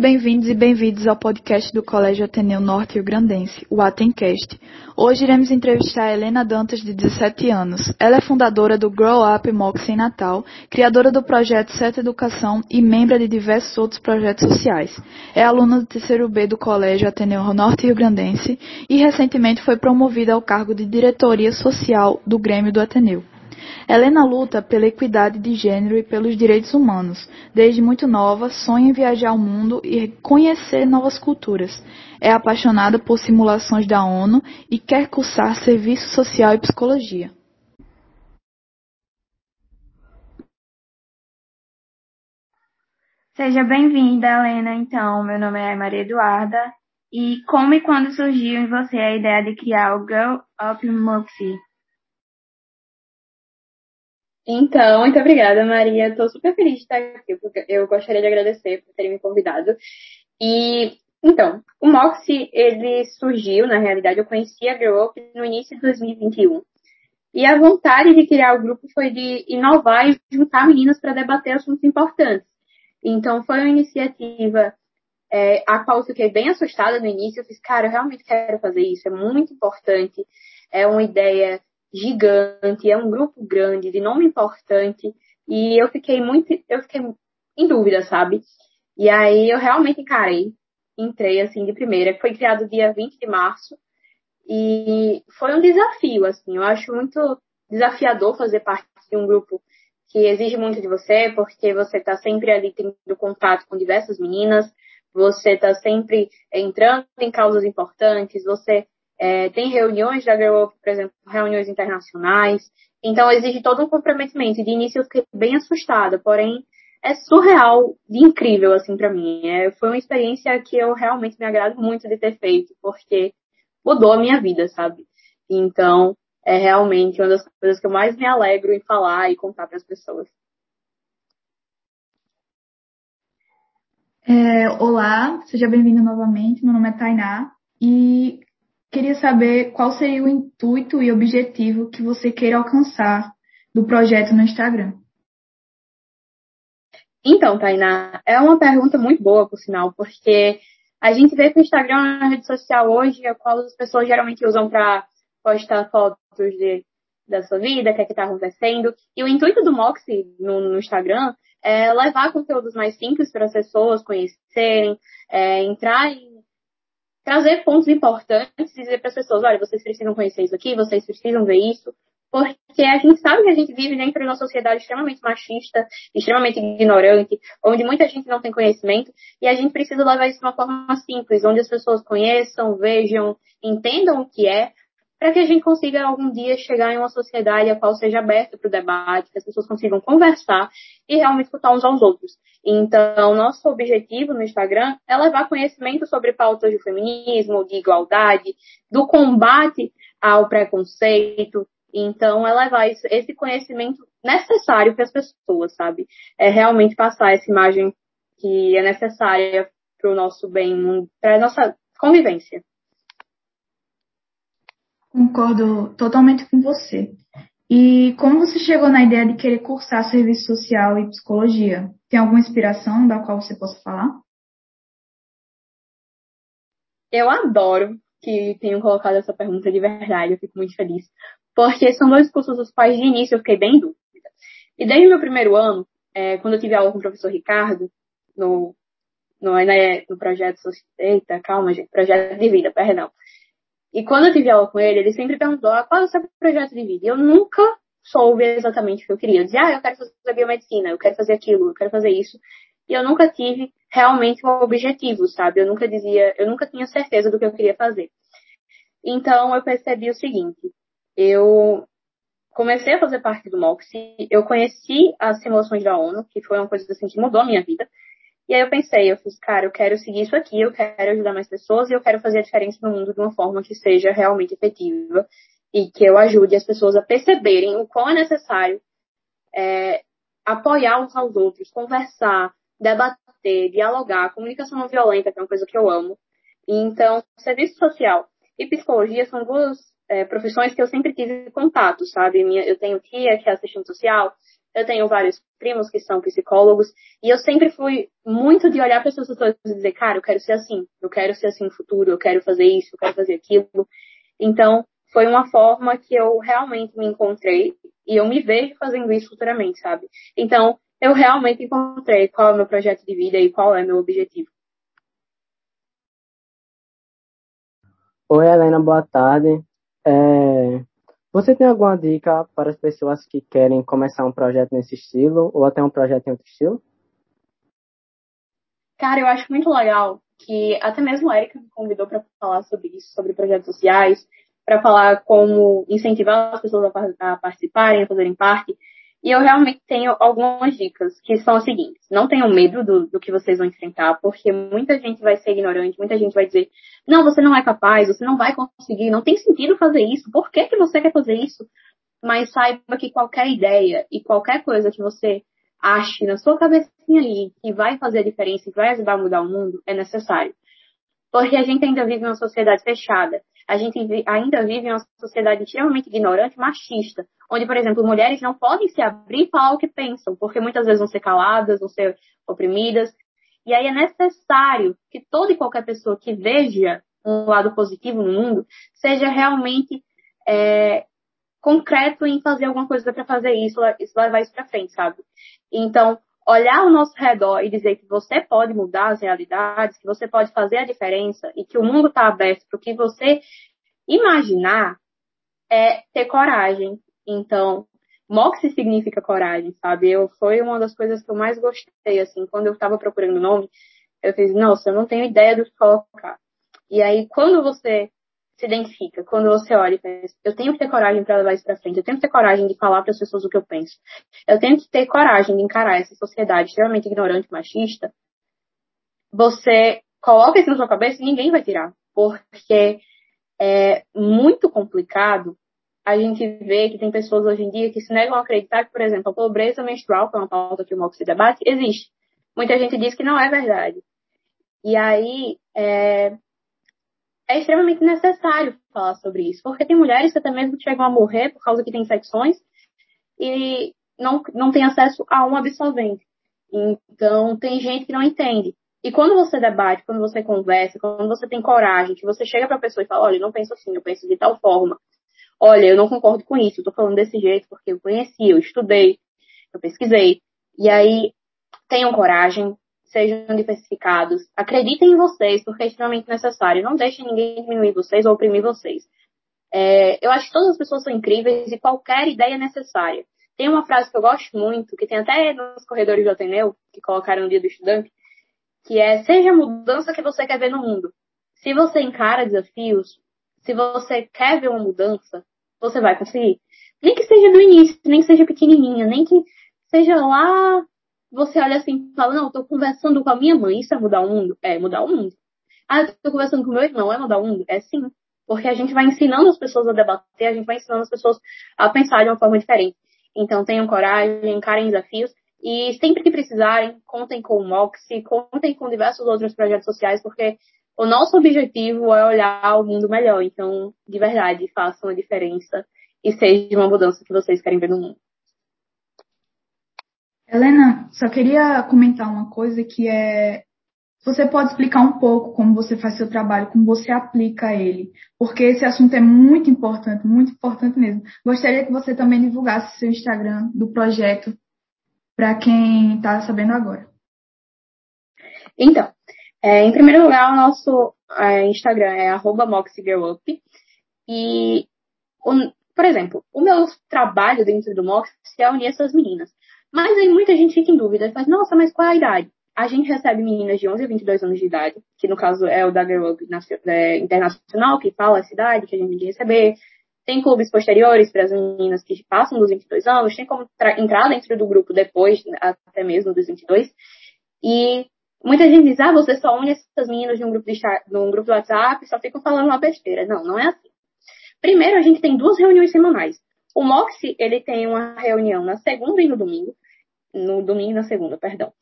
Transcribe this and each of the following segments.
Bem-vindos e bem-vindos ao podcast do Colégio Ateneu Norte Rio Grandense, o Atencast. Hoje iremos entrevistar a Helena Dantas, de 17 anos. Ela é fundadora do Grow Up Mox em Natal, criadora do projeto Certa Educação e membro de diversos outros projetos sociais. É aluna do terceiro B do Colégio Ateneu Norte Rio Grandense e recentemente foi promovida ao cargo de diretoria social do Grêmio do Ateneu. Helena luta pela equidade de gênero e pelos direitos humanos. Desde muito nova, sonha em viajar ao mundo e conhecer novas culturas. É apaixonada por simulações da ONU e quer cursar serviço social e psicologia. Seja bem-vinda, Helena. Então, meu nome é Maria Eduarda. E como e quando surgiu em você a ideia de criar o Girl Up Moxie? Então, muito obrigada, Maria. Estou super feliz de estar aqui, porque eu gostaria de agradecer por terem me convidado. E, então, o Moxie, ele surgiu, na realidade, eu conheci a Grow Up no início de 2021. E a vontade de criar o grupo foi de inovar e juntar meninas para debater assuntos importantes. Então, foi uma iniciativa é, a qual eu fiquei bem assustada no início. Eu fiz, cara, eu realmente quero fazer isso, é muito importante. É uma ideia gigante, é um grupo grande, de nome importante, e eu fiquei muito, eu fiquei em dúvida, sabe? E aí eu realmente encarei, entrei assim de primeira, foi criado dia 20 de março, e foi um desafio, assim, eu acho muito desafiador fazer parte de um grupo que exige muito de você, porque você está sempre ali tendo contato com diversas meninas, você está sempre entrando em causas importantes, você é, tem reuniões da Girl Up, por exemplo, reuniões internacionais. Então, exige todo um comprometimento. De início, eu fiquei bem assustada, porém, é surreal de incrível, assim, para mim. É, foi uma experiência que eu realmente me agrado muito de ter feito, porque mudou a minha vida, sabe? Então, é realmente uma das coisas que eu mais me alegro em falar e contar para as pessoas. É, olá, seja bem-vindo novamente. Meu nome é Tainá e Queria saber qual seria o intuito e objetivo que você queira alcançar do projeto no Instagram. Então, Tainá, é uma pergunta muito boa, por sinal, porque a gente vê que o Instagram é uma rede social hoje, a qual as pessoas geralmente usam para postar fotos de, da sua vida, o que é que está acontecendo. E o intuito do Moxie no, no, Instagram é levar conteúdos mais simples para as pessoas conhecerem, é, entrar em trazer pontos importantes e dizer para as pessoas, olha, vocês precisam conhecer isso aqui, vocês precisam ver isso, porque a gente sabe que a gente vive dentro de uma sociedade extremamente machista, extremamente ignorante, onde muita gente não tem conhecimento, e a gente precisa levar isso de uma forma simples, onde as pessoas conheçam, vejam, entendam o que é, para que a gente consiga algum dia chegar em uma sociedade a qual seja aberta para o debate, que as pessoas consigam conversar e realmente escutar uns aos outros. Então, nosso objetivo no Instagram é levar conhecimento sobre pautas de feminismo, de igualdade, do combate ao preconceito. Então, é levar isso, esse conhecimento necessário para as pessoas, sabe? É realmente passar essa imagem que é necessária para o nosso bem, para a nossa convivência. Concordo totalmente com você. E como você chegou na ideia de querer cursar serviço social e psicologia? Tem alguma inspiração da qual você possa falar? Eu adoro que tenham colocado essa pergunta de verdade, eu fico muito feliz. Porque são dois cursos dos quais de início eu fiquei bem em dúvida. E desde o meu primeiro ano, é, quando eu tive aula com o professor Ricardo, no, no, né, no projeto. Eita, calma, gente, projeto de vida, perdão. E quando eu tive aula com ele, ele sempre perguntou ah, qual é o seu projeto de vida. E eu nunca soube exatamente o que eu queria. Eu dizia, ah, eu quero fazer biomedicina, eu quero fazer aquilo, eu quero fazer isso. E eu nunca tive realmente um objetivo, sabe? Eu nunca dizia, eu nunca tinha certeza do que eu queria fazer. Então eu percebi o seguinte, eu comecei a fazer parte do MOXIE, eu conheci as simulações da ONU, que foi uma coisa assim que mudou a minha vida. E aí eu pensei, eu fiz, cara, eu quero seguir isso aqui, eu quero ajudar mais pessoas e eu quero fazer a diferença no mundo de uma forma que seja realmente efetiva e que eu ajude as pessoas a perceberem o quão é necessário é, apoiar uns aos outros, conversar, debater, dialogar, comunicação não violenta, que é uma coisa que eu amo. Então, serviço social e psicologia são duas é, profissões que eu sempre tive contato, sabe? Minha, eu tenho tia que é assistente social, Eu tenho vários primos que são psicólogos, e eu sempre fui muito de olhar para essas pessoas e dizer, cara, eu quero ser assim, eu quero ser assim no futuro, eu quero fazer isso, eu quero fazer aquilo. Então, foi uma forma que eu realmente me encontrei e eu me vejo fazendo isso futuramente, sabe? Então, eu realmente encontrei qual é o meu projeto de vida e qual é o meu objetivo. Oi, Helena, boa tarde. É... Você tem alguma dica para as pessoas que querem começar um projeto nesse estilo ou até um projeto em outro estilo? Cara, eu acho muito legal que até mesmo a Erika me convidou para falar sobre isso, sobre projetos sociais, para falar como incentivar as pessoas a, a participarem, a fazerem parte. E eu realmente tenho algumas dicas, que são as seguintes. Não tenham medo do, do, que vocês vão enfrentar, porque muita gente vai ser ignorante, muita gente vai dizer, não, você não é capaz, você não vai conseguir, não tem sentido fazer isso, por que, que você quer fazer isso? Mas saiba que qualquer ideia e qualquer coisa que você ache na sua cabecinha ali que vai fazer a diferença e vai ajudar a mudar o mundo, é necessário. Porque a gente ainda vive numa sociedade fechada. A gente ainda vive em uma sociedade extremamente ignorante, machista, onde, por exemplo, mulheres não podem se abrir e falar o que pensam, porque muitas vezes vão ser caladas, vão ser oprimidas. E aí é necessário que toda e qualquer pessoa que veja um lado positivo no mundo seja realmente é, concreto em fazer alguma coisa para fazer isso, isso levar isso para frente, sabe? Então, olhar ao nosso redor e dizer que você pode mudar as realidades, que você pode fazer a diferença e que o mundo está aberto para o que você imaginar, é ter coragem. Então, Moxie significa coragem, sabe? Eu foi uma das coisas que eu mais gostei, assim, quando eu estava procurando o nome, eu fiz, nossa, eu não tenho ideia do que colocar. E aí, quando você se identifica, quando você olha e pensa, eu tenho que ter coragem para levar isso para frente, eu tenho que ter coragem de falar para as pessoas o que eu penso, eu tenho que ter coragem de encarar essa sociedade extremamente ignorante, machista, você coloca isso na sua cabeça e ninguém vai tirar, porque é muito complicado a gente vê que tem pessoas hoje em dia que se negam a acreditar que, por exemplo, a pobreza menstrual, que é uma pauta que o Mox debate, existe. Muita gente diz que não é verdade. E aí, é, é extremamente necessário falar sobre isso, porque tem mulheres que até mesmo chegam a morrer por causa que tem infecções e não, não tem acesso a um absolvente. Então, tem gente que não entende. E quando você debate, quando você conversa, quando você tem coragem, que você chega para a pessoa e fala, olha, eu não penso assim, eu penso de tal forma. Olha, eu não concordo com isso, eu tô falando desse jeito porque eu conheci, eu estudei, eu pesquisei. E aí, tenham coragem, sejam diversificados, acreditem em vocês, porque é extremamente necessário. Não deixem ninguém diminuir vocês ou oprimir vocês. É, eu acho que todas as pessoas são incríveis e qualquer ideia é necessária. Tem uma frase que eu gosto muito, que tem até nos corredores do Ateneu, que colocaram no dia do estudante, que é seja a mudança que você quer ver no mundo. Se você encara desafios, se você quer ver uma mudança, você vai conseguir. Nem que seja no início, nem que seja pequenininha, nem que seja lá você olha assim e fala, não, eu tô conversando com a minha mãe, isso é mudar o mundo? É mudar o mundo. Ah, eu tô conversando com meu irmão, é mudar o mundo? É sim. Porque a gente vai ensinando as pessoas a debater, a gente vai ensinando as pessoas a pensar de uma forma diferente. Então tenham coragem, encarem desafios e sempre que precisarem, contem com o Moxie, contem com diversos outros projetos sociais, porque o nosso objetivo é olhar o mundo melhor. Então, de verdade, façam a diferença e seja uma mudança que vocês querem ver no mundo. Helena, só queria comentar uma coisa que é você pode explicar um pouco como você faz seu trabalho, como você aplica ele, porque esse assunto é muito importante, muito importante mesmo. Gostaria que você também divulgasse seu Instagram do projeto para quem está sabendo agora. Então, é, em primeiro lugar, o nosso é, Instagram é @moxgirlup e, o, por exemplo, o meu trabalho dentro do Mox é unir essas meninas. Mas aí muita gente fica em dúvida, faz, nossa, mas qual a idade? A gente recebe meninas de 11 a 22 anos de idade, que no caso é o da Girl é, Internacional, que fala essa idade, que a gente tem que receber. Tem clubes posteriores para as meninas que passam dos 22 anos, tem como entrar dentro do grupo depois, até mesmo dos 22. E muita gente diz, ah, você só une essas meninas num grupo de, num grupo de WhatsApp, só ficam falando uma besteira. Não, não é assim. Primeiro, a gente tem duas reuniões semanais. O Moxie, ele tem uma reunião na segunda e no domingo. No domingo e na segunda, perdão.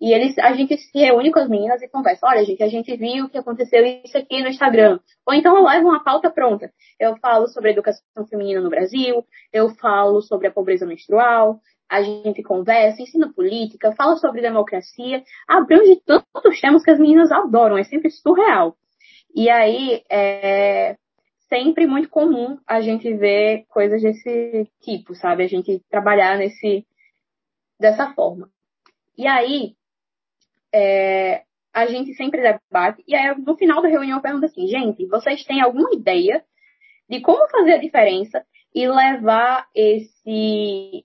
E eles, a gente se reúne com as meninas e conversa. Olha, gente, a gente viu que aconteceu isso aqui no Instagram. Ou então eu levo uma pauta pronta. Eu falo sobre a educação feminina no Brasil, eu falo sobre a pobreza menstrual, a gente conversa, ensina política, fala sobre democracia, abrange tantos temas que as meninas adoram, é sempre surreal. E aí, é sempre muito comum a gente ver coisas desse tipo, sabe? A gente trabalhar nesse, dessa forma. E aí, é, a gente sempre debate, e aí no final da reunião eu pergunto assim, gente, vocês têm alguma ideia de como fazer a diferença e levar esse,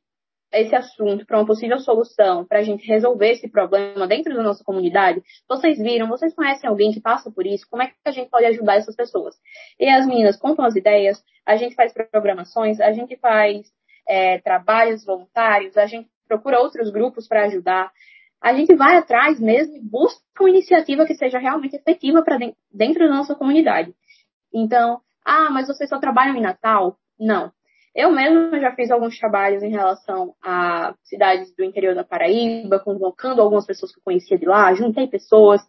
esse assunto para uma possível solução, para a gente resolver esse problema dentro da nossa comunidade? Vocês viram, vocês conhecem alguém que passa por isso? Como é que a gente pode ajudar essas pessoas? E as meninas contam as ideias, a gente faz programações, a gente faz é, trabalhos voluntários, a gente procura outros grupos para ajudar. A gente vai atrás mesmo e busca uma iniciativa que seja realmente efetiva para dentro da nossa comunidade. Então, ah, mas vocês só trabalham em Natal? Não. Eu mesma já fiz alguns trabalhos em relação a cidades do interior da Paraíba, convocando algumas pessoas que eu conhecia de lá, juntei pessoas,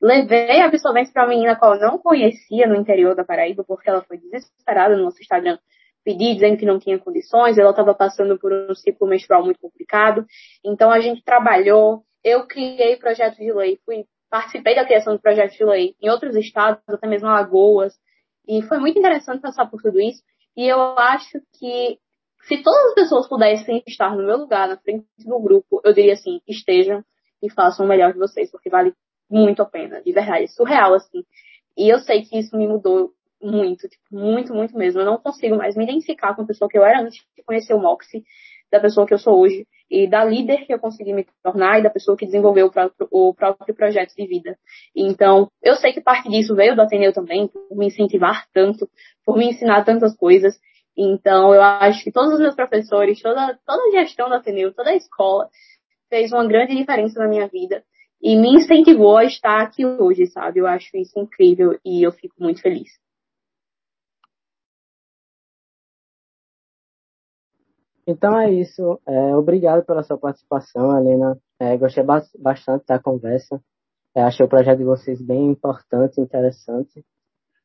levei absorventes para uma menina que eu não conhecia no interior da Paraíba, porque ela foi desesperada no nosso Instagram pedir, dizendo que não tinha condições, ela estava passando por um ciclo menstrual muito complicado. Então a gente trabalhou, eu criei projetos de lei, fui participei da criação do projeto de lei em outros estados, até mesmo Alagoas, e foi muito interessante passar por tudo isso. E eu acho que se todas as pessoas pudessem estar no meu lugar, na frente do grupo, eu diria assim, estejam e façam o melhor de vocês, porque vale muito a pena, de verdade, é surreal, assim. E eu sei que isso me mudou muito, tipo, muito, muito mesmo. Eu não consigo mais me identificar com a pessoa que eu era antes de conhecer o Moxie, da pessoa que eu sou hoje, e da líder que eu consegui me tornar e da pessoa que desenvolveu o próprio, o próprio projeto de vida. Então, eu sei que parte disso veio do Ateneu também, por me incentivar tanto, por me ensinar tantas coisas. Então, eu acho que todos os meus professores, toda, toda a gestão do Ateneu, toda a escola, fez uma grande diferença na minha vida e me incentivou a estar aqui hoje, sabe? Eu acho isso incrível e eu fico muito feliz. Então é isso. É, obrigado pela sua participação, Helena. É, gostei ba bastante da conversa. É, achei o projeto de vocês bem importante, interessante.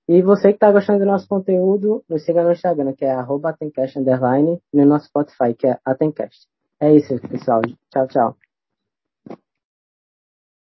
E você que está gostando do nosso conteúdo, nos siga no Instagram, que é arroba e no nosso Spotify, que é Atencast. É isso, pessoal. Tchau, tchau.